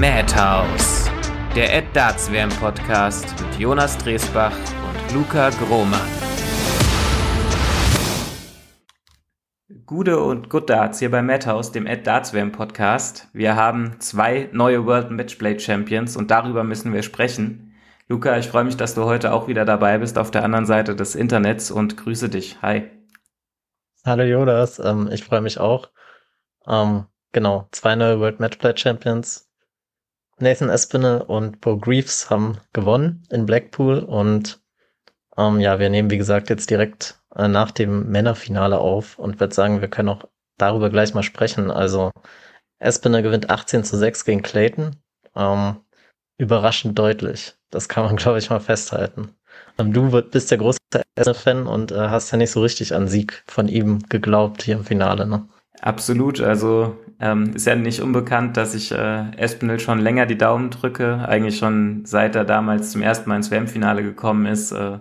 Madhouse, der Ed Darts WM Podcast mit Jonas Dresbach und Luca Grohmann. Gude und Good Darts hier bei Madhouse, dem Ed Darts WM Podcast. Wir haben zwei neue World Matchplay Champions und darüber müssen wir sprechen. Luca, ich freue mich, dass du heute auch wieder dabei bist auf der anderen Seite des Internets und grüße dich. Hi. Hallo Jonas, ähm, ich freue mich auch. Ähm, genau, zwei neue World Matchplay Champions Nathan Espinel und Bo Greaves haben gewonnen in Blackpool und ähm, ja, wir nehmen wie gesagt jetzt direkt äh, nach dem Männerfinale auf und würde sagen, wir können auch darüber gleich mal sprechen. Also Espinel gewinnt 18 zu 6 gegen Clayton. Ähm, überraschend deutlich. Das kann man, glaube ich, mal festhalten. Ähm, du bist der große Espinel-Fan und äh, hast ja nicht so richtig an Sieg von ihm geglaubt hier im Finale, ne? Absolut. Also ähm, ist ja nicht unbekannt, dass ich äh, Espinel schon länger die Daumen drücke. Eigentlich schon seit er damals zum ersten Mal ins WM-Finale gekommen ist, äh,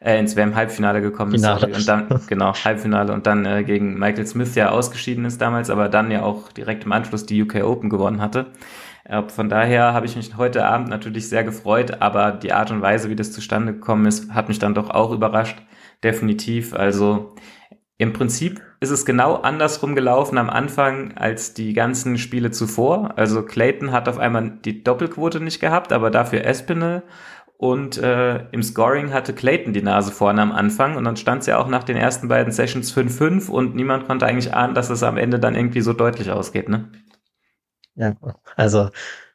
äh, ins WM-Halbfinale gekommen ist. Sorry. Und dann, genau, Halbfinale und dann äh, gegen Michael Smith ja ausgeschieden ist damals, aber dann ja auch direkt im Anschluss die UK Open gewonnen hatte. Äh, von daher habe ich mich heute Abend natürlich sehr gefreut, aber die Art und Weise, wie das zustande gekommen ist, hat mich dann doch auch überrascht. Definitiv. Also im Prinzip ist es genau andersrum gelaufen am Anfang als die ganzen Spiele zuvor. Also Clayton hat auf einmal die Doppelquote nicht gehabt, aber dafür Espinel. Und äh, im Scoring hatte Clayton die Nase vorne am Anfang und dann stand es ja auch nach den ersten beiden Sessions 5-5 und niemand konnte eigentlich ahnen, dass es am Ende dann irgendwie so deutlich ausgeht, ne? Ja, also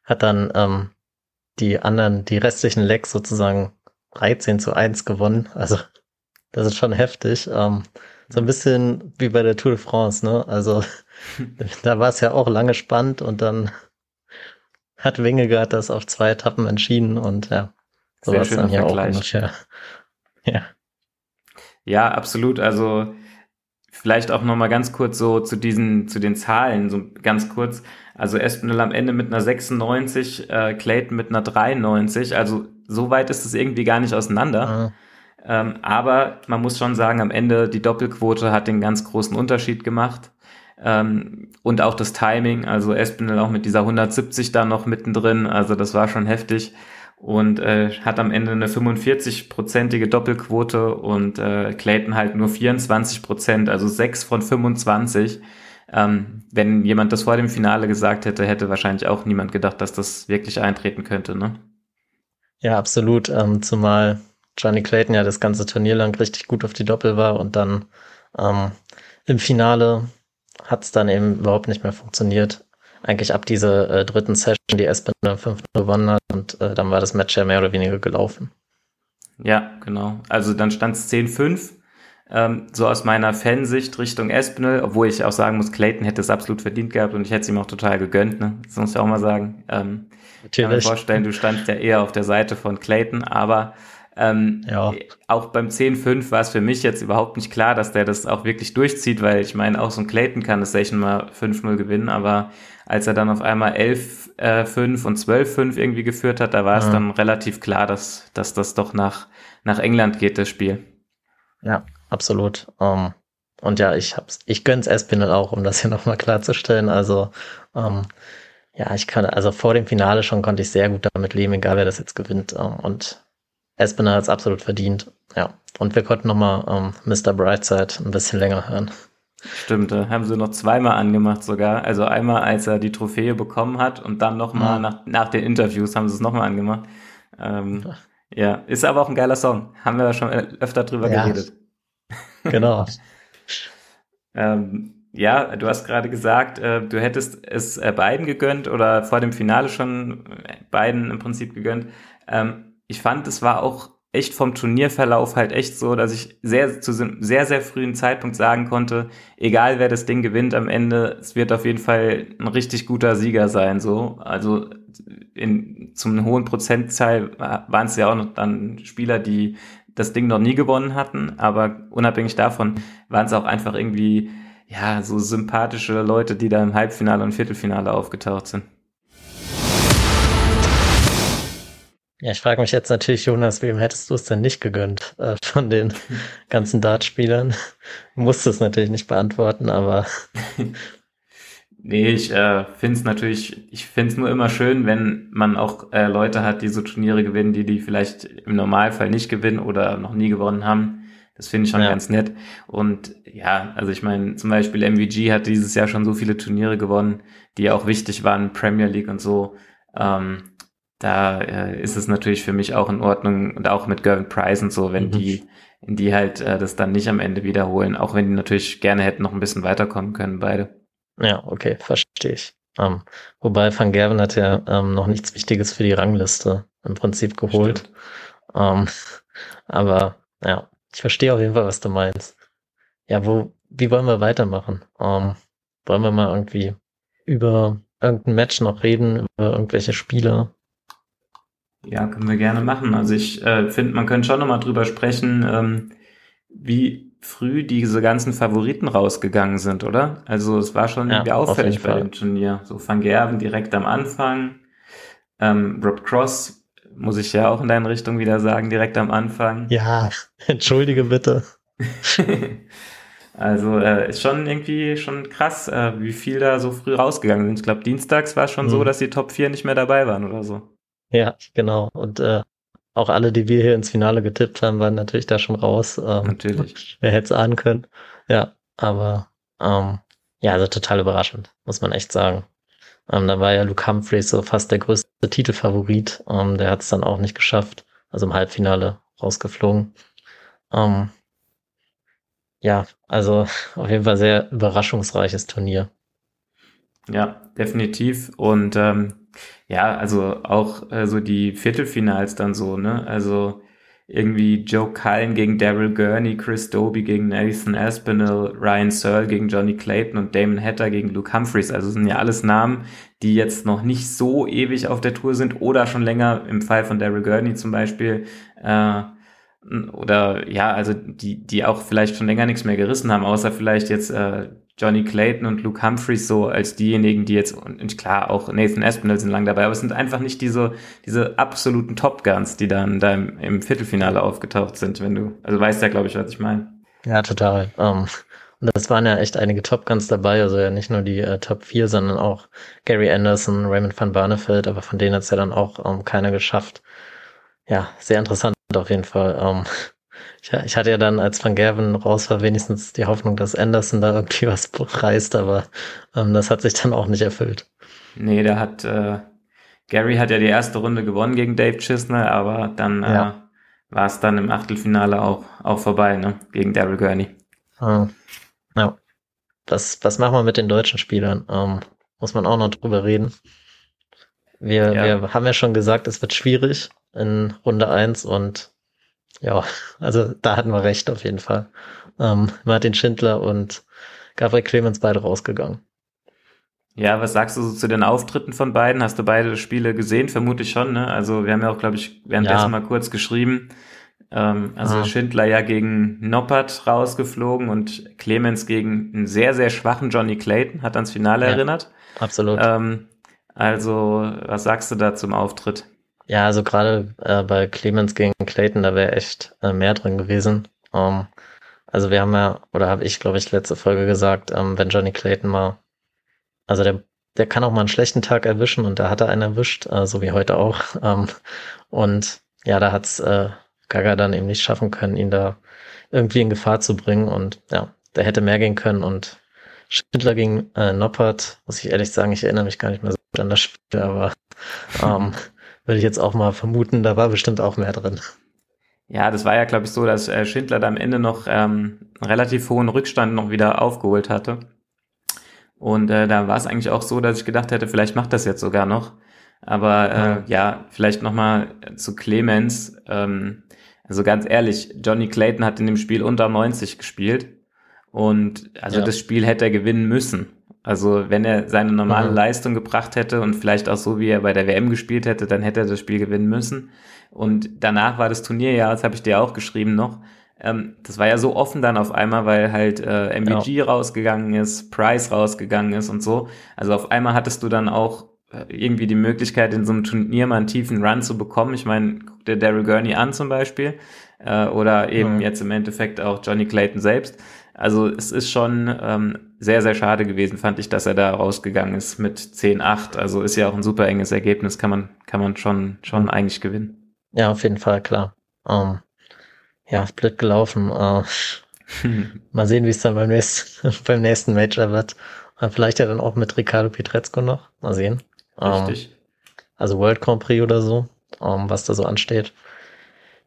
hat dann ähm, die anderen, die restlichen Legs sozusagen 13 zu 1 gewonnen. Also das ist schon heftig. Ähm, so ein bisschen wie bei der Tour de France, ne? Also da war es ja auch lange spannend und dann hat Wingegaard das auf zwei Etappen entschieden und ja, so war es dann hier auch ungefähr. Ja. Ja, absolut. Also vielleicht auch noch mal ganz kurz so zu diesen, zu den Zahlen, so ganz kurz. Also Espinel am Ende mit einer 96, äh, Clayton mit einer 93. Also so weit ist es irgendwie gar nicht auseinander. Ah. Ähm, aber man muss schon sagen, am Ende die Doppelquote hat den ganz großen Unterschied gemacht. Ähm, und auch das Timing, also Espinel auch mit dieser 170 da noch mittendrin, also das war schon heftig. Und äh, hat am Ende eine 45-prozentige Doppelquote und äh, Clayton halt nur 24 Prozent, also 6 von 25. Ähm, wenn jemand das vor dem Finale gesagt hätte, hätte wahrscheinlich auch niemand gedacht, dass das wirklich eintreten könnte, ne? Ja, absolut. Ähm, zumal Johnny Clayton ja das ganze Turnier lang richtig gut auf die Doppel war und dann ähm, im Finale hat es dann eben überhaupt nicht mehr funktioniert. Eigentlich ab dieser äh, dritten Session, die Espen 5 gewonnen hat und äh, dann war das Match ja mehr oder weniger gelaufen. Ja, genau. Also dann stand es 10-5. Ähm, so aus meiner Fansicht Richtung Espinel, obwohl ich auch sagen muss, Clayton hätte es absolut verdient gehabt und ich hätte es ihm auch total gegönnt, ne? Das muss ich auch mal sagen. Ähm, Natürlich. Ich kann mir vorstellen, du standst ja eher auf der Seite von Clayton, aber ähm, ja. Auch beim 10-5 war es für mich jetzt überhaupt nicht klar, dass der das auch wirklich durchzieht, weil ich meine, auch so ein Clayton kann das Session mal 5-0 gewinnen, aber als er dann auf einmal 11-5 äh, und 12-5 irgendwie geführt hat, da war ja. es dann relativ klar, dass, dass das doch nach, nach England geht, das Spiel. Ja, absolut. Um, ähm, und ja, ich hab's, ich gönn's Espinel auch, um das hier nochmal klarzustellen. Also, um, ähm, ja, ich kann, also vor dem Finale schon konnte ich sehr gut damit leben, egal wer das jetzt gewinnt. Um, ähm, und Espinel hat es absolut verdient. Ja. Und wir konnten nochmal ähm, Mr. Brightside ein bisschen länger hören. Stimmt, da haben sie noch zweimal angemacht sogar. Also einmal, als er die Trophäe bekommen hat und dann nochmal mhm. nach, nach den Interviews haben sie es nochmal angemacht. Ähm, ja, ist aber auch ein geiler Song. Haben wir schon öfter drüber ja. geredet. Genau. ähm, ja, du hast gerade gesagt, äh, du hättest es äh, beiden gegönnt oder vor dem Finale schon äh, beiden im Prinzip gegönnt. Ähm, ich fand, es war auch echt vom Turnierverlauf halt echt so, dass ich sehr zu einem sehr, sehr frühen Zeitpunkt sagen konnte, egal wer das Ding gewinnt am Ende, es wird auf jeden Fall ein richtig guter Sieger sein, so. Also, in, zum hohen Prozentzahl waren es ja auch noch dann Spieler, die das Ding noch nie gewonnen hatten, aber unabhängig davon waren es auch einfach irgendwie, ja, so sympathische Leute, die da im Halbfinale und Viertelfinale aufgetaucht sind. Ja, ich frage mich jetzt natürlich, Jonas, wem hättest du es denn nicht gegönnt äh, von den ganzen Dartspielern? Du musst es natürlich nicht beantworten, aber. Nee, ich äh, finde es natürlich, ich finde es nur immer schön, wenn man auch äh, Leute hat, die so Turniere gewinnen, die die vielleicht im Normalfall nicht gewinnen oder noch nie gewonnen haben. Das finde ich schon ja. ganz nett. Und ja, also ich meine, zum Beispiel MVG hat dieses Jahr schon so viele Turniere gewonnen, die auch wichtig waren, Premier League und so. Ähm, da äh, ist es natürlich für mich auch in Ordnung und auch mit Gervin Price und so, wenn mhm. die, in die halt äh, das dann nicht am Ende wiederholen, auch wenn die natürlich gerne hätten noch ein bisschen weiterkommen können, beide. Ja, okay, verstehe ich. Ähm, wobei Van Gerven hat ja ähm, noch nichts Wichtiges für die Rangliste im Prinzip geholt. Ähm, aber ja, ich verstehe auf jeden Fall, was du meinst. Ja, wo, wie wollen wir weitermachen? wollen wir mal irgendwie über irgendein Match noch reden, über irgendwelche Spiele? Ja, können wir gerne machen. Also ich äh, finde, man könnte schon nochmal drüber sprechen, ähm, wie früh diese ganzen Favoriten rausgegangen sind, oder? Also es war schon ja, irgendwie auffällig bei dem Turnier. So Van Gerven direkt am Anfang, ähm, Rob Cross, muss ich ja auch in deine Richtung wieder sagen, direkt am Anfang. Ja, entschuldige bitte. also äh, ist schon irgendwie schon krass, äh, wie viel da so früh rausgegangen sind. Ich glaube, dienstags war es schon mhm. so, dass die Top 4 nicht mehr dabei waren oder so. Ja, genau. Und äh, auch alle, die wir hier ins Finale getippt haben, waren natürlich da schon raus. Ähm, natürlich. Wer hätte es ahnen können. Ja, aber ähm, ja, also total überraschend, muss man echt sagen. Ähm, da war ja Luke Humphreys so fast der größte Titelfavorit. Ähm, der hat es dann auch nicht geschafft. Also im Halbfinale rausgeflogen. Ähm, ja, also auf jeden Fall sehr überraschungsreiches Turnier. Ja, definitiv. Und ähm, ja, also auch äh, so die Viertelfinals dann so, ne? Also irgendwie Joe Cullen gegen Daryl Gurney, Chris Doby gegen Nathan Aspinall, Ryan Searle gegen Johnny Clayton und Damon Hatter gegen Luke Humphreys. Also sind ja alles Namen, die jetzt noch nicht so ewig auf der Tour sind oder schon länger im Fall von Daryl Gurney zum Beispiel. Äh, oder ja, also die, die auch vielleicht schon länger nichts mehr gerissen haben, außer vielleicht jetzt äh, Johnny Clayton und Luke Humphreys so als diejenigen, die jetzt, und klar, auch Nathan Aspinall sind lang dabei, aber es sind einfach nicht diese, diese absoluten Top Guns, die dann da im, im Viertelfinale aufgetaucht sind, wenn du, also weißt ja, glaube ich, was ich meine. Ja, total. Um, und das waren ja echt einige Top Guns dabei, also ja nicht nur die äh, Top 4, sondern auch Gary Anderson, Raymond van Barneveld, aber von denen hat es ja dann auch um, keiner geschafft. Ja, sehr interessant auf jeden Fall. Um, ich, ich hatte ja dann, als Van Gerven raus war, wenigstens die Hoffnung, dass Anderson da irgendwie was reißt, aber ähm, das hat sich dann auch nicht erfüllt. Nee, der hat, äh, Gary hat ja die erste Runde gewonnen gegen Dave Chisner, aber dann äh, ja. war es dann im Achtelfinale auch, auch vorbei, ne, gegen Daryl Gurney. Ah, ja. Was, was machen wir mit den deutschen Spielern? Ähm, muss man auch noch drüber reden. Wir, ja. wir haben ja schon gesagt, es wird schwierig in Runde eins und ja, also da hatten wir recht auf jeden Fall. Ähm, Martin Schindler und Gabriel Clemens beide rausgegangen. Ja, was sagst du so zu den Auftritten von beiden? Hast du beide Spiele gesehen? Vermute ich schon, ne? Also wir haben ja auch, glaube ich, währenddessen ja. mal kurz geschrieben. Ähm, also ah. Schindler ja gegen Noppert rausgeflogen und Clemens gegen einen sehr, sehr schwachen Johnny Clayton, hat ans Finale ja, erinnert. Absolut. Ähm, also, was sagst du da zum Auftritt? Ja, also gerade äh, bei Clemens gegen Clayton, da wäre echt äh, mehr drin gewesen. Ähm, also wir haben ja, oder habe ich, glaube ich, letzte Folge gesagt, ähm, wenn Johnny Clayton mal, also der, der kann auch mal einen schlechten Tag erwischen und da hat er einen erwischt, äh, so wie heute auch. Ähm, und ja, da hat's äh, Gaga dann eben nicht schaffen können, ihn da irgendwie in Gefahr zu bringen. Und ja, der hätte mehr gehen können. Und Schindler gegen äh, Noppert, muss ich ehrlich sagen, ich erinnere mich gar nicht mehr so gut an das Spiel, aber ähm, würde ich jetzt auch mal vermuten, da war bestimmt auch mehr drin. Ja, das war ja, glaube ich, so, dass äh, Schindler da am Ende noch ähm, einen relativ hohen Rückstand noch wieder aufgeholt hatte. Und äh, da war es eigentlich auch so, dass ich gedacht hätte, vielleicht macht das jetzt sogar noch. Aber äh, ja, ja vielleicht nochmal zu Clemens. Ähm, also ganz ehrlich, Johnny Clayton hat in dem Spiel unter 90 gespielt. Und also ja. das Spiel hätte er gewinnen müssen. Also wenn er seine normale mhm. Leistung gebracht hätte und vielleicht auch so, wie er bei der WM gespielt hätte, dann hätte er das Spiel gewinnen müssen. Und danach war das Turnier ja, das habe ich dir auch geschrieben noch, ähm, das war ja so offen dann auf einmal, weil halt äh, MVG ja. rausgegangen ist, Price rausgegangen ist und so. Also auf einmal hattest du dann auch irgendwie die Möglichkeit, in so einem Turnier mal einen tiefen Run zu bekommen. Ich meine, guck dir Daryl Gurney an zum Beispiel äh, oder eben ja. jetzt im Endeffekt auch Johnny Clayton selbst. Also es ist schon ähm, sehr, sehr schade gewesen, fand ich, dass er da rausgegangen ist mit 10-8. Also ist ja auch ein super enges Ergebnis, kann man, kann man schon, schon eigentlich gewinnen. Ja, auf jeden Fall, klar. Um, ähm, ja, blöd gelaufen. Uh, mal sehen, wie es dann beim nächsten, beim nächsten Major wird. Und vielleicht ja dann auch mit Ricardo Pietrezco noch. Mal sehen. Richtig. Um, also World Grand Prix oder so, um, was da so ansteht.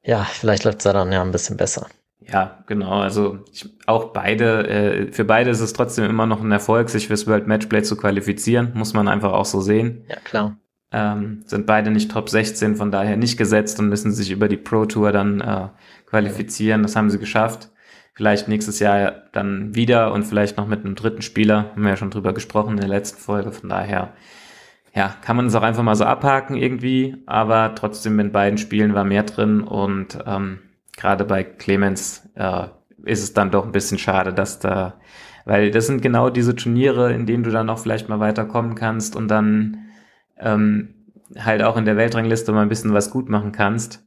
Ja, vielleicht läuft es da dann ja ein bisschen besser. Ja, genau. Also ich, auch beide, äh, für beide ist es trotzdem immer noch ein Erfolg, sich fürs World Matchplay zu qualifizieren, muss man einfach auch so sehen. Ja, klar. Ähm, sind beide nicht Top 16, von daher nicht gesetzt und müssen sich über die Pro Tour dann äh, qualifizieren. Das haben sie geschafft. Vielleicht nächstes Jahr dann wieder und vielleicht noch mit einem dritten Spieler. Haben wir ja schon drüber gesprochen in der letzten Folge. Von daher, ja, kann man es auch einfach mal so abhaken irgendwie. Aber trotzdem in beiden Spielen war mehr drin und ähm, gerade bei Clemens äh, ist es dann doch ein bisschen schade, dass da, weil das sind genau diese Turniere, in denen du dann auch vielleicht mal weiterkommen kannst und dann ähm, halt auch in der Weltrangliste mal ein bisschen was gut machen kannst.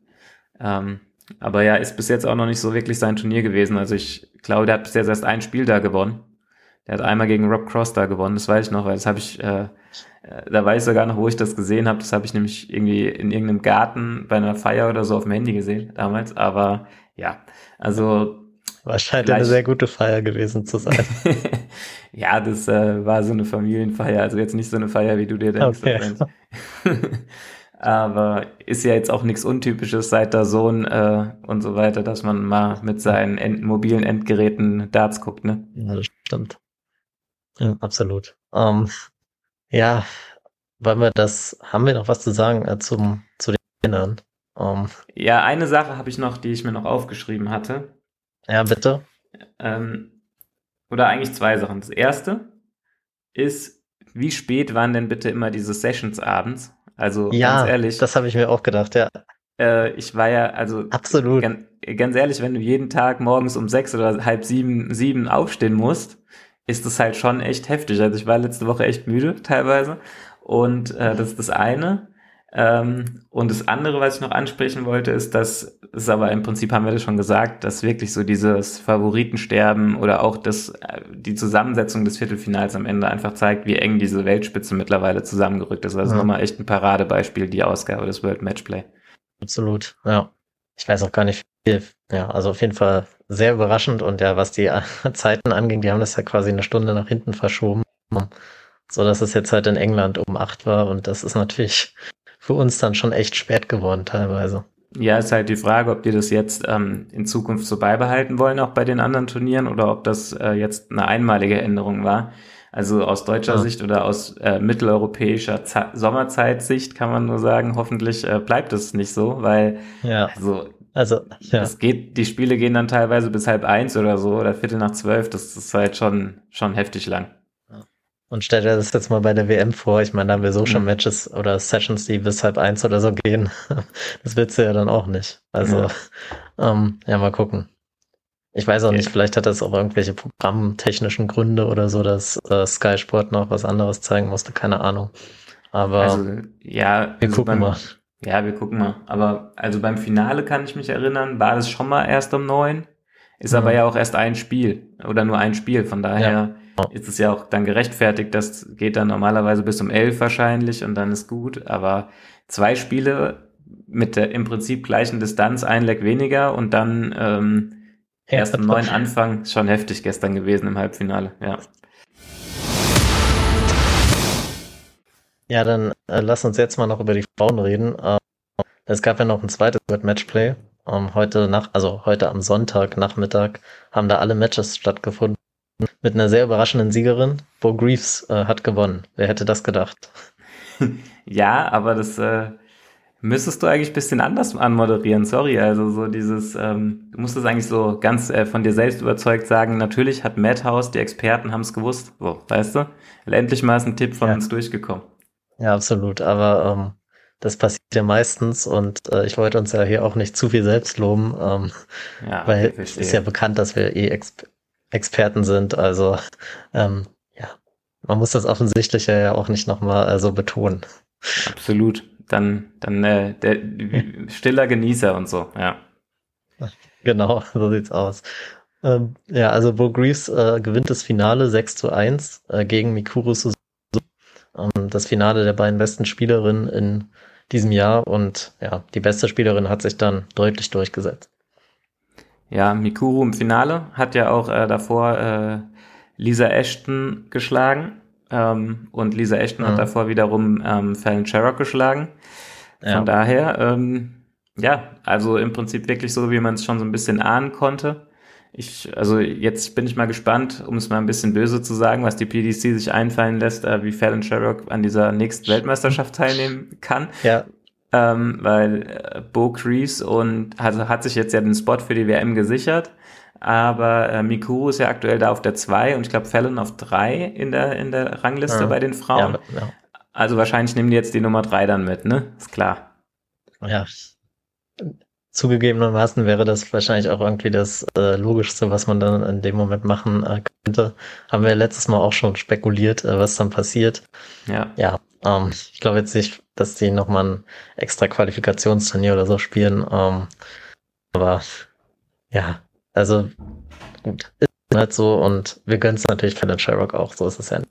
Ähm, aber ja, ist bis jetzt auch noch nicht so wirklich sein Turnier gewesen. Also ich glaube, der hat bis jetzt erst ein Spiel da gewonnen. Der hat einmal gegen Rob Cross da gewonnen, das weiß ich noch, weil das habe ich, äh, äh, da weiß ich sogar noch, wo ich das gesehen habe. Das habe ich nämlich irgendwie in irgendeinem Garten bei einer Feier oder so auf dem Handy gesehen damals. Aber ja, also Wahrscheinlich eine sehr gute Feier gewesen zu sein. ja, das äh, war so eine Familienfeier, also jetzt nicht so eine Feier, wie du dir denkst. Okay. Aber ist ja jetzt auch nichts Untypisches seit der Sohn äh, und so weiter, dass man mal mit seinen End mobilen Endgeräten Darts guckt, ne? Ja, das stimmt. Ja, absolut. Ähm, ja, wollen wir das, haben wir noch was zu sagen äh, zum, zu den Männern? Ähm, ja, eine Sache habe ich noch, die ich mir noch aufgeschrieben hatte. Ja, bitte. Ähm, oder eigentlich zwei Sachen. Das erste ist, wie spät waren denn bitte immer diese Sessions abends? Also ja, ganz ehrlich. Das habe ich mir auch gedacht, ja. Äh, ich war ja, also absolut. Ganz, ganz ehrlich, wenn du jeden Tag morgens um sechs oder halb sieben, sieben aufstehen musst, ist das halt schon echt heftig. Also ich war letzte Woche echt müde teilweise. Und äh, das ist das eine. Ähm, und das andere, was ich noch ansprechen wollte, ist, dass es aber im Prinzip haben wir das schon gesagt, dass wirklich so dieses Favoritensterben oder auch das, äh, die Zusammensetzung des Viertelfinals am Ende einfach zeigt, wie eng diese Weltspitze mittlerweile zusammengerückt ist. Also ja. nochmal echt ein Paradebeispiel, die Ausgabe des World Matchplay. Absolut, ja. Ich weiß auch gar nicht viel. Ja, also auf jeden Fall sehr überraschend und ja, was die Zeiten anging, die haben das ja quasi eine Stunde nach hinten verschoben. So dass es jetzt halt in England um acht war und das ist natürlich für uns dann schon echt spät geworden teilweise. Ja, ist halt die Frage, ob die das jetzt ähm, in Zukunft so beibehalten wollen, auch bei den anderen Turnieren, oder ob das äh, jetzt eine einmalige Änderung war. Also aus deutscher ja. Sicht oder aus äh, mitteleuropäischer Z Sommerzeitsicht kann man nur sagen, hoffentlich äh, bleibt es nicht so, weil ja. also also, ja. es geht, die Spiele gehen dann teilweise bis halb eins oder so oder Viertel nach zwölf. Das ist halt schon, schon heftig lang. Und stell dir das jetzt mal bei der WM vor. Ich meine, da haben wir so schon mhm. Matches oder Sessions, die bis halb eins oder so gehen. Das willst du ja dann auch nicht. Also, ja, ähm, ja mal gucken. Ich weiß auch okay. nicht, vielleicht hat das auch irgendwelche programmtechnischen Gründe oder so, dass äh, Sky Sport noch was anderes zeigen musste, keine Ahnung. Aber also, ja, wir also gucken beim, mal. Ja, wir gucken mal. Aber also beim Finale kann ich mich erinnern, war das schon mal erst um neun. Ist mhm. aber ja auch erst ein Spiel oder nur ein Spiel. Von daher ja ist es ja auch dann gerechtfertigt. Das geht dann normalerweise bis um elf wahrscheinlich und dann ist gut. Aber zwei Spiele mit der im Prinzip gleichen Distanz, ein Leck weniger und dann ähm, erst am neuen Anfang, schon heftig gestern gewesen im Halbfinale, ja. Ja, dann äh, lass uns jetzt mal noch über die Frauen reden. Ähm, es gab ja noch ein zweites Matchplay. Ähm, heute nach, also heute am Sonntag Nachmittag haben da alle Matches stattgefunden mit einer sehr überraschenden Siegerin. Bo Greaves äh, hat gewonnen. Wer hätte das gedacht? ja, aber das äh, müsstest du eigentlich bisschen anders anmoderieren. Sorry, also so dieses, ähm, du musst es eigentlich so ganz äh, von dir selbst überzeugt sagen. Natürlich hat Madhouse, die Experten haben es gewusst. So, weißt du? Endlich mal ist ein Tipp von ja. uns durchgekommen. Ja, absolut. Aber ähm, das passiert ja meistens und äh, ich wollte uns ja hier auch nicht zu viel selbst loben, ähm, ja, weil es ist ja bekannt, dass wir eh Experten Experten sind. Also ähm, ja, man muss das Offensichtliche ja auch nicht nochmal äh, so betonen. Absolut. Dann, dann äh, der stiller Genießer und so, ja. Genau, so sieht's aus. Ähm, ja, also Bo Greaves äh, gewinnt das Finale 6 zu 1 äh, gegen Mikuru Suzuki. Ähm, das Finale der beiden besten Spielerinnen in diesem Jahr und ja, die beste Spielerin hat sich dann deutlich durchgesetzt. Ja, Mikuru im Finale hat ja auch äh, davor äh, Lisa Ashton geschlagen ähm, und Lisa Ashton mhm. hat davor wiederum ähm, Fallon Sherrock geschlagen. Von ja. daher, ähm, ja, also im Prinzip wirklich so, wie man es schon so ein bisschen ahnen konnte. Ich, also jetzt bin ich mal gespannt, um es mal ein bisschen böse zu sagen, was die PDC sich einfallen lässt, äh, wie Fallon Sherrock an dieser nächsten Weltmeisterschaft teilnehmen kann. Ja. Ähm, weil äh, Bo Crease und also hat sich jetzt ja den Spot für die WM gesichert. Aber äh, Mikuru ist ja aktuell da auf der 2 und ich glaube Fallon auf 3 in der, in der Rangliste ja. bei den Frauen. Ja, ja. Also wahrscheinlich nehmen die jetzt die Nummer 3 dann mit, ne? Ist klar. Ja, zugegebenermaßen wäre das wahrscheinlich auch irgendwie das äh, Logischste, was man dann in dem Moment machen äh, könnte. Haben wir letztes Mal auch schon spekuliert, äh, was dann passiert. Ja. Ja, ähm, ich glaube jetzt nicht, dass die nochmal ein extra Qualifikationsturnier oder so spielen. Ähm, aber ja, also gut, ist halt so und wir gönnen es natürlich für den Sherrock auch, so ist es ja.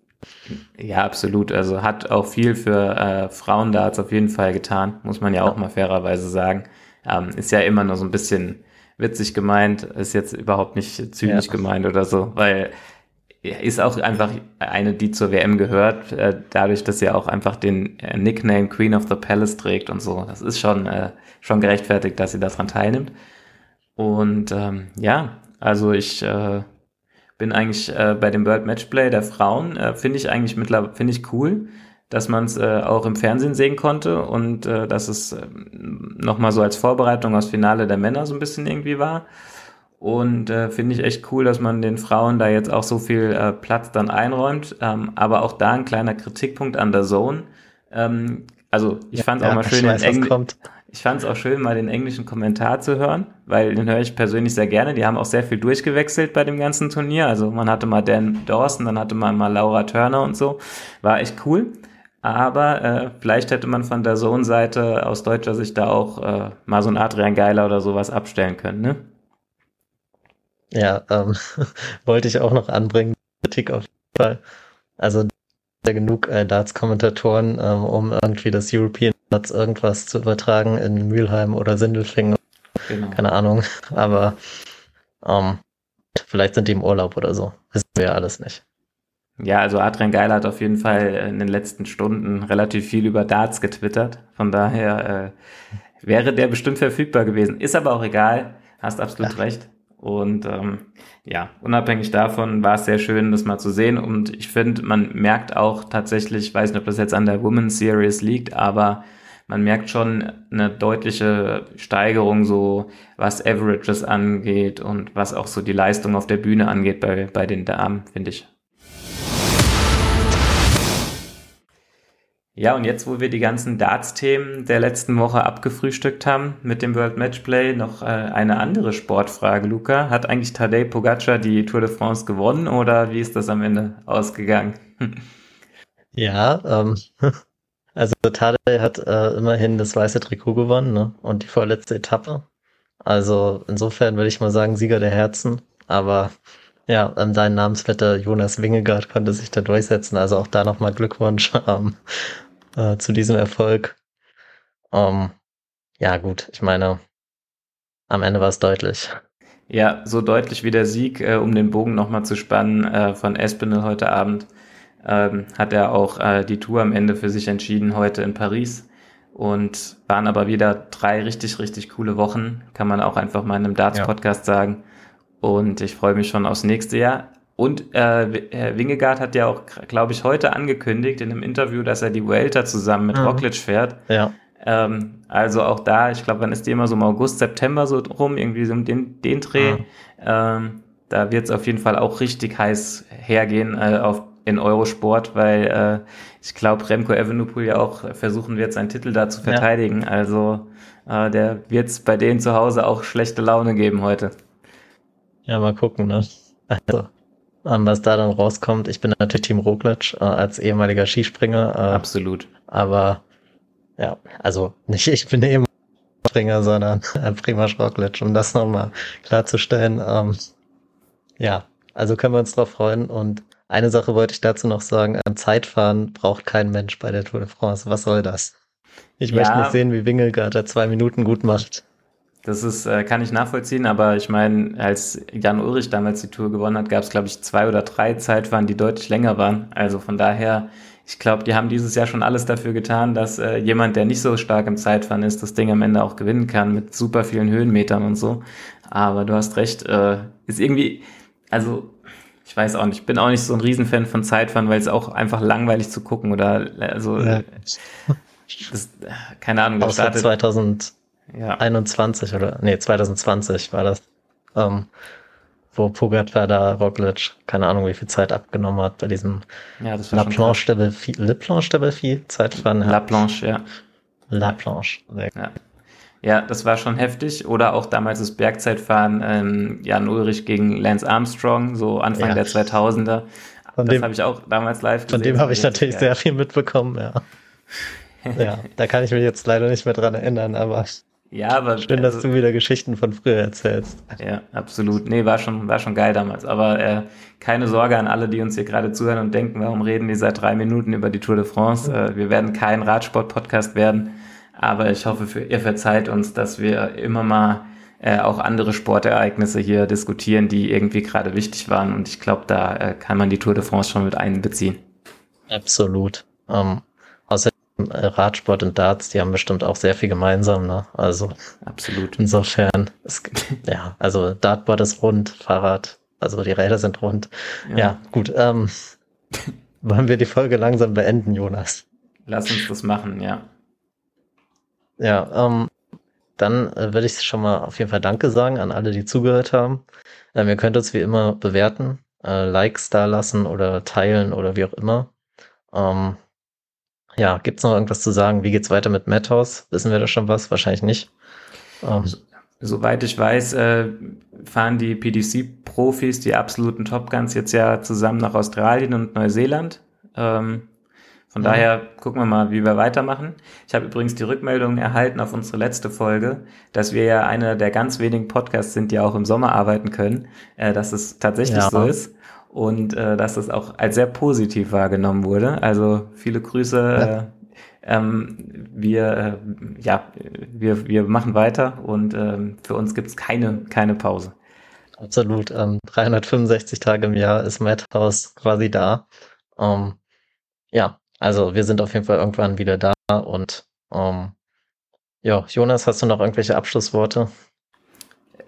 Ja, absolut. Also hat auch viel für äh, Frauen da auf jeden Fall getan, muss man ja auch mal fairerweise sagen. Ähm, ist ja immer nur so ein bisschen witzig gemeint, ist jetzt überhaupt nicht zynisch ja. gemeint oder so, weil ist auch einfach eine, die zur WM gehört, äh, dadurch, dass sie auch einfach den äh, Nickname Queen of the Palace trägt und so. Das ist schon, äh, schon gerechtfertigt, dass sie daran teilnimmt. Und ähm, ja, also ich äh, bin eigentlich äh, bei dem World Matchplay der Frauen, äh, finde ich eigentlich mittlerweile, finde ich cool dass man es äh, auch im Fernsehen sehen konnte und äh, dass es äh, nochmal so als Vorbereitung aufs Finale der Männer so ein bisschen irgendwie war. Und äh, finde ich echt cool, dass man den Frauen da jetzt auch so viel äh, Platz dann einräumt. Ähm, aber auch da ein kleiner Kritikpunkt an der Zone. Ähm, also ich ja, fand es auch mal schön, weiß, ich fand es auch schön, mal den englischen Kommentar zu hören, weil den höre ich persönlich sehr gerne. Die haben auch sehr viel durchgewechselt bei dem ganzen Turnier. Also man hatte mal Dan Dawson, dann hatte man mal Laura Turner und so. War echt cool. Aber äh, vielleicht hätte man von der Sohn-Seite aus deutscher Sicht da auch äh, mal so ein Adrian Geiler oder sowas abstellen können, ne? Ja, ähm, wollte ich auch noch anbringen. Kritik auf jeden Fall. Also ja genug äh, Darts-Kommentatoren, ähm, um irgendwie das European Darts irgendwas zu übertragen in Mülheim oder Sindelfingen. Genau. Keine Ahnung. Aber ähm, vielleicht sind die im Urlaub oder so. Wissen wir ja alles nicht. Ja, also Adrian Geiler hat auf jeden Fall in den letzten Stunden relativ viel über Darts getwittert. Von daher äh, wäre der bestimmt verfügbar gewesen. Ist aber auch egal. Hast absolut Ach. recht. Und ähm, ja, unabhängig davon war es sehr schön, das mal zu sehen. Und ich finde, man merkt auch tatsächlich, ich weiß nicht, ob das jetzt an der Women's Series liegt, aber man merkt schon eine deutliche Steigerung, so was Averages angeht und was auch so die Leistung auf der Bühne angeht bei, bei den Damen, finde ich. Ja, und jetzt, wo wir die ganzen Darts-Themen der letzten Woche abgefrühstückt haben mit dem World Matchplay, noch äh, eine andere Sportfrage, Luca. Hat eigentlich Tadej Pogacar die Tour de France gewonnen oder wie ist das am Ende ausgegangen? ja, ähm, also Tadej hat äh, immerhin das weiße Trikot gewonnen ne? und die vorletzte Etappe. Also insofern würde ich mal sagen, Sieger der Herzen. Aber ja, ähm, dein Namensvetter Jonas Wingegaard konnte sich da durchsetzen. Also auch da nochmal Glückwunsch. Ähm, äh, zu diesem Erfolg. Ähm, ja, gut, ich meine, am Ende war es deutlich. Ja, so deutlich wie der Sieg, äh, um den Bogen nochmal zu spannen, äh, von Espinel heute Abend, ähm, hat er auch äh, die Tour am Ende für sich entschieden, heute in Paris. Und waren aber wieder drei richtig, richtig coole Wochen, kann man auch einfach mal in einem Darts-Podcast ja. sagen. Und ich freue mich schon aufs nächste Jahr. Und äh, Wingegaard hat ja auch, glaube ich, heute angekündigt in einem Interview, dass er die Vuelta zusammen mit mhm. Roglic fährt. Ja. Ähm, also auch da, ich glaube, wann ist die immer so im August, September so rum, irgendwie so um den, den Dreh. Mhm. Ähm, da wird es auf jeden Fall auch richtig heiß hergehen äh, auf, in Eurosport, weil äh, ich glaube, Remco Evenepoel ja auch versuchen wird, seinen Titel da zu verteidigen. Ja. Also äh, der wird es bei denen zu Hause auch schlechte Laune geben heute. Ja, mal gucken, ne? Also was da dann rauskommt. Ich bin natürlich Team Roglic äh, als ehemaliger Skispringer. Äh, Absolut. Aber ja, also nicht ich bin ehemaliger Springer, sondern äh, Primoz Roglic, um das nochmal klarzustellen. Ähm, ja, also können wir uns drauf freuen. Und eine Sache wollte ich dazu noch sagen, ein Zeitfahren braucht kein Mensch bei der Tour de France. Was soll das? Ich ja. möchte nicht sehen, wie Wingelgard da zwei Minuten gut macht. Das ist, äh, kann ich nachvollziehen, aber ich meine, als Jan Ulrich damals die Tour gewonnen hat, gab es, glaube ich, zwei oder drei Zeitfahren, die deutlich länger waren. Also von daher, ich glaube, die haben dieses Jahr schon alles dafür getan, dass äh, jemand, der nicht so stark im Zeitfahren ist, das Ding am Ende auch gewinnen kann mit super vielen Höhenmetern und so. Aber du hast recht, äh, ist irgendwie, also ich weiß auch nicht, ich bin auch nicht so ein Riesenfan von Zeitfahren, weil es auch einfach langweilig zu gucken oder also ja. das, keine Ahnung, startet 2000 ja. 21 oder nee, 2020 war das, ähm, wo Pogacar da Roglic, keine Ahnung, wie viel Zeit abgenommen hat bei diesem ja, das war La Planche de Belleville, Le Planche de Zeitfahren. La Planche, ja. La Planche. Ja. ja, das war schon heftig. Oder auch damals das Bergzeitfahren ähm, Jan Ulrich gegen Lance Armstrong, so Anfang ja. der 2000er. Von das habe ich auch damals live gesehen. Von dem habe ich natürlich sehr viel mitbekommen, ja. ja, da kann ich mich jetzt leider nicht mehr dran erinnern, aber ja, aber. Schön, also, dass du wieder Geschichten von früher erzählst. Ja, absolut. Nee, war schon, war schon geil damals. Aber äh, keine Sorge an alle, die uns hier gerade zuhören und denken, warum reden die seit drei Minuten über die Tour de France? Äh, wir werden kein Radsport-Podcast werden. Aber ich hoffe, für, ihr verzeiht uns, dass wir immer mal äh, auch andere Sportereignisse hier diskutieren, die irgendwie gerade wichtig waren. Und ich glaube, da äh, kann man die Tour de France schon mit einbeziehen. Absolut. Um, Radsport und Darts, die haben bestimmt auch sehr viel gemeinsam, ne? Also absolut. Insofern, es, ja, also Dartboard ist rund, Fahrrad, also die Räder sind rund. Ja, ja gut. Ähm, wollen wir die Folge langsam beenden, Jonas? Lass uns das machen, ja. Ja, ähm, dann äh, würde ich schon mal auf jeden Fall Danke sagen an alle, die zugehört haben. Ähm, ihr könnt uns wie immer bewerten, äh, Likes da lassen oder teilen oder wie auch immer. Ähm, ja, gibt's noch irgendwas zu sagen? Wie geht's weiter mit Madhouse? Wissen wir da schon was? Wahrscheinlich nicht. Ähm. Soweit ich weiß, äh, fahren die PDC-Profis, die absoluten Top Guns, jetzt ja zusammen nach Australien und Neuseeland. Ähm, von mhm. daher gucken wir mal, wie wir weitermachen. Ich habe übrigens die Rückmeldung erhalten auf unsere letzte Folge, dass wir ja einer der ganz wenigen Podcasts sind, die auch im Sommer arbeiten können, äh, dass es tatsächlich ja. so ist und äh, dass das auch als sehr positiv wahrgenommen wurde. Also viele Grüße. Ja. Äh, ähm, wir, äh, ja, wir, wir machen weiter und ähm, für uns gibt's keine, keine Pause. Absolut. Ähm, 365 Tage im Jahr ist Madhouse quasi da. Ähm, ja, also wir sind auf jeden Fall irgendwann wieder da und ähm, ja, Jonas, hast du noch irgendwelche Abschlussworte?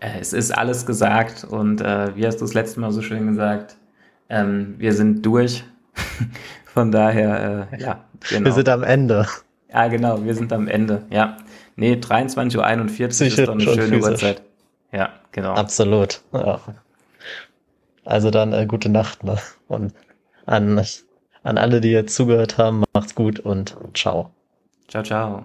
Äh, es ist alles gesagt und äh, wie hast du das letzte Mal so schön gesagt? Ähm, wir sind durch. Von daher, äh, ja. Genau. Wir sind am Ende. Ja, genau, wir sind am Ende. Ja. Nee, 23.41 Uhr ist doch eine schöne physisch. Uhrzeit. Ja, genau. Absolut. Ja. Also dann äh, gute Nacht ne? und an, an alle, die jetzt zugehört haben, macht's gut und ciao. Ciao, ciao.